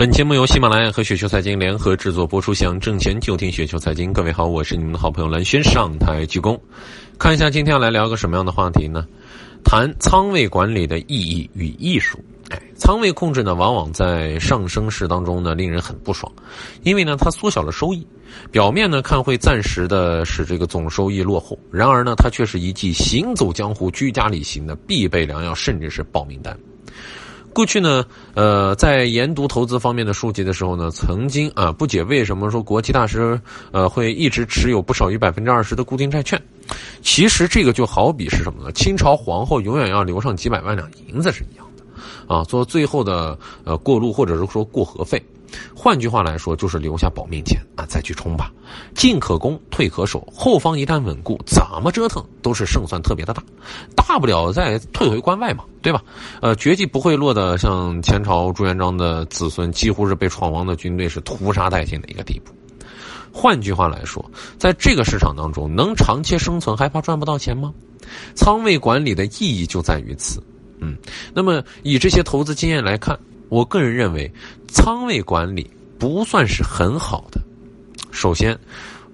本节目由喜马拉雅和雪球财经联合制作播出，想挣钱就听雪球财经。各位好，我是你们的好朋友蓝轩，上台鞠躬。看一下今天要来聊个什么样的话题呢？谈仓位管理的意义与艺术。哎，仓位控制呢，往往在上升市当中呢，令人很不爽，因为呢，它缩小了收益。表面呢看会暂时的使这个总收益落后，然而呢，它却是一剂行走江湖、居家旅行的必备良药，甚至是保命单。过去呢，呃，在研读投资方面的书籍的时候呢，曾经啊不解为什么说国际大师呃会一直持有不少于百分之二十的固定债券。其实这个就好比是什么呢？清朝皇后永远要留上几百万两银子是一样的，啊，做最后的呃过路或者是说过河费。换句话来说，就是留下保命钱啊，再去冲吧。进可攻，退可守，后方一旦稳固，怎么折腾都是胜算特别的大。大不了再退回关外嘛，对吧？呃，绝技不会落得像前朝朱元璋的子孙几乎是被闯王的军队是屠杀殆尽的一个地步。换句话来说，在这个市场当中，能长期生存还怕赚不到钱吗？仓位管理的意义就在于此。嗯，那么以这些投资经验来看。我个人认为，仓位管理不算是很好的。首先，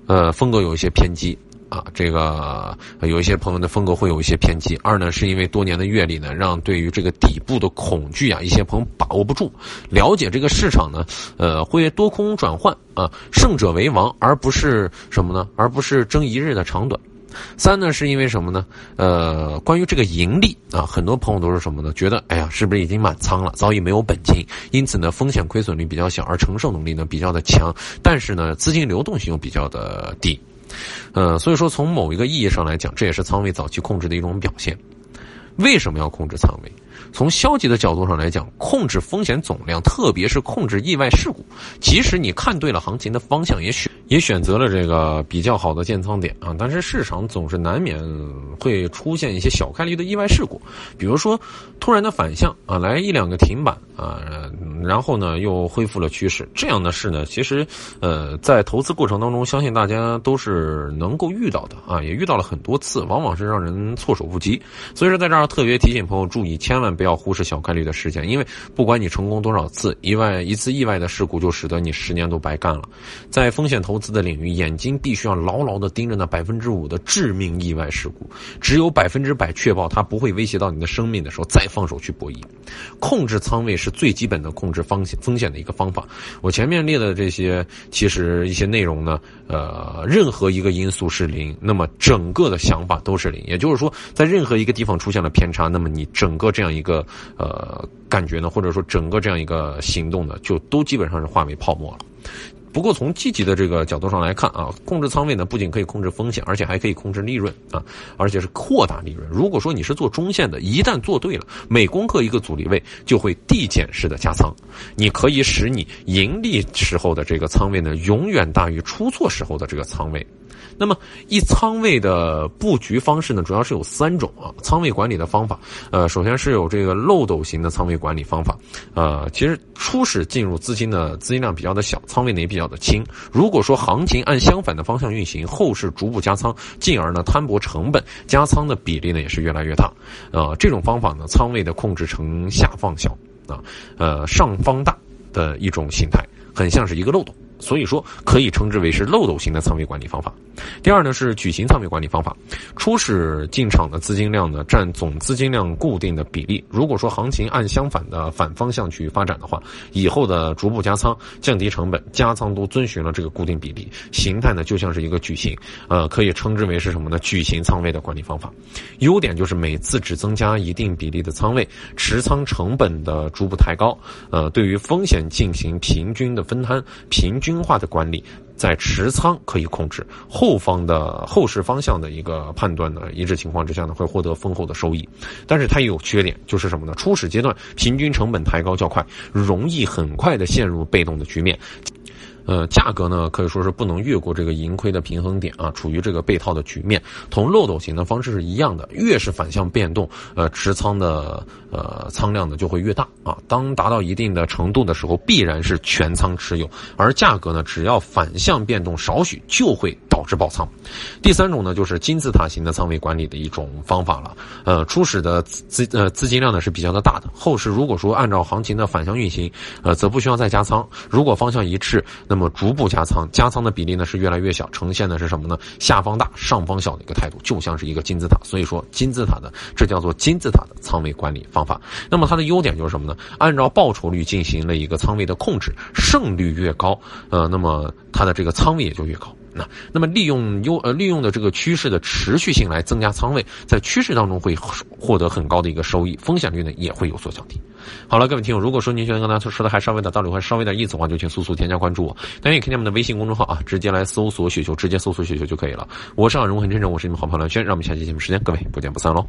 呃，风格有一些偏激啊，这个有一些朋友的风格会有一些偏激。二呢，是因为多年的阅历呢，让对于这个底部的恐惧啊，一些朋友把握不住。了解这个市场呢，呃，会多空转换啊，胜者为王，而不是什么呢？而不是争一日的长短。三呢，是因为什么呢？呃，关于这个盈利啊，很多朋友都是什么呢？觉得哎呀，是不是已经满仓了，早已没有本金，因此呢，风险亏损率比较小，而承受能力呢比较的强，但是呢，资金流动性又比较的低，呃，所以说从某一个意义上来讲，这也是仓位早期控制的一种表现。为什么要控制仓位？从消极的角度上来讲，控制风险总量，特别是控制意外事故。即使你看对了行情的方向，也选也选择了这个比较好的建仓点啊，但是市场总是难免会出现一些小概率的意外事故，比如说突然的反向啊，来一两个停板啊，然后呢又恢复了趋势，这样的事呢，其实呃在投资过程当中，相信大家都是能够遇到的啊，也遇到了很多次，往往是让人措手不及。所以说在这儿特别提醒朋友注意，千万。不要忽视小概率的事件，因为不管你成功多少次，意外一次意外的事故就使得你十年都白干了。在风险投资的领域，眼睛必须要牢牢的盯着那百分之五的致命意外事故，只有百分之百确保它不会威胁到你的生命的时候，再放手去博弈。控制仓位是最基本的控制风险风险的一个方法。我前面列的这些，其实一些内容呢，呃，任何一个因素是零，那么整个的想法都是零。也就是说，在任何一个地方出现了偏差，那么你整个这样一个。呃感觉呢，或者说整个这样一个行动呢，就都基本上是化为泡沫了。不过从积极的这个角度上来看啊，控制仓位呢，不仅可以控制风险，而且还可以控制利润啊，而且是扩大利润。如果说你是做中线的，一旦做对了，每攻克一个阻力位，就会递减式的加仓，你可以使你盈利时候的这个仓位呢，永远大于出错时候的这个仓位。那么，一仓位的布局方式呢，主要是有三种啊。仓位管理的方法，呃，首先是有这个漏斗型的仓位管理方法，呃，其实初始进入资金的资金量比较的小，仓位呢也比较的轻。如果说行情按相反的方向运行，后市逐步加仓，进而呢摊薄成本，加仓的比例呢也是越来越大。呃，这种方法呢，仓位的控制呈下放小啊，呃，上方大的一种形态，很像是一个漏斗。所以说，可以称之为是漏斗型的仓位管理方法。第二呢是矩形仓位管理方法，初始进场的资金量呢占总资金量固定的比例。如果说行情按相反的反方向去发展的话，以后的逐步加仓、降低成本、加仓都遵循了这个固定比例形态呢，就像是一个矩形，呃，可以称之为是什么呢？矩形仓位的管理方法。优点就是每次只增加一定比例的仓位，持仓成本的逐步抬高，呃，对于风险进行平均的分摊，平均。均化的管理，在持仓可以控制后方的后市方向的一个判断呢，一致情况之下呢，会获得丰厚的收益。但是它也有缺点，就是什么呢？初始阶段平均成本抬高较快，容易很快的陷入被动的局面。呃，价格呢可以说是不能越过这个盈亏的平衡点啊，处于这个被套的局面。同漏斗型的方式是一样的，越是反向变动，呃，持仓的呃仓量呢就会越大啊。当达到一定的程度的时候，必然是全仓持有，而价格呢只要反向变动少许，就会。导致爆仓。第三种呢，就是金字塔型的仓位管理的一种方法了。呃，初始的资呃资金量呢是比较的大的，后市如果说按照行情的反向运行，呃，则不需要再加仓。如果方向一致，那么逐步加仓，加仓的比例呢是越来越小，呈现的是什么呢？下方大、上方小的一个态度，就像是一个金字塔。所以说，金字塔的这叫做金字塔的仓位管理方法。那么它的优点就是什么呢？按照报酬率进行了一个仓位的控制，胜率越高，呃，那么它的这个仓位也就越高。那那么利用优呃利用的这个趋势的持续性来增加仓位，在趋势当中会获得很高的一个收益，风险率呢也会有所降低。好了，各位听友，如果说您觉得刚才说的还稍微的道理，或稍微点意思的话，就请速速添加关注我。大家也可以我们的微信公众号啊，直接来搜索雪球，直接搜索雪球就可以了。我是阿荣，很真诚，我是你们好朋友轩，让我们下期节目时间各位不见不散喽。